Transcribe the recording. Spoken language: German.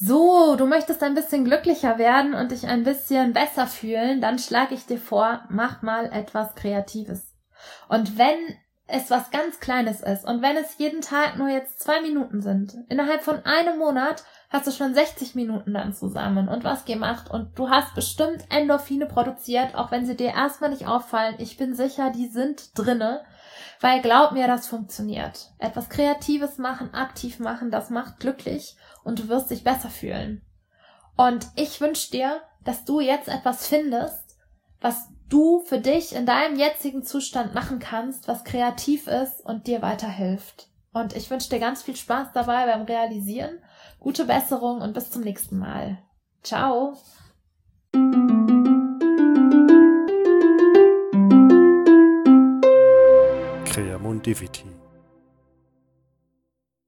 So, du möchtest ein bisschen glücklicher werden und dich ein bisschen besser fühlen, dann schlage ich dir vor, mach mal etwas Kreatives. Und wenn es was ganz Kleines ist und wenn es jeden Tag nur jetzt zwei Minuten sind, innerhalb von einem Monat hast du schon 60 Minuten dann zusammen und was gemacht und du hast bestimmt Endorphine produziert, auch wenn sie dir erstmal nicht auffallen. Ich bin sicher, die sind drinne, weil glaub mir, das funktioniert. Etwas Kreatives machen, aktiv machen, das macht glücklich und du wirst dich besser fühlen. Und ich wünsche dir, dass du jetzt etwas findest, was du für dich in deinem jetzigen Zustand machen kannst, was kreativ ist und dir weiterhilft. Und ich wünsche dir ganz viel Spaß dabei beim Realisieren, gute Besserung und bis zum nächsten Mal. Ciao! Creamundivity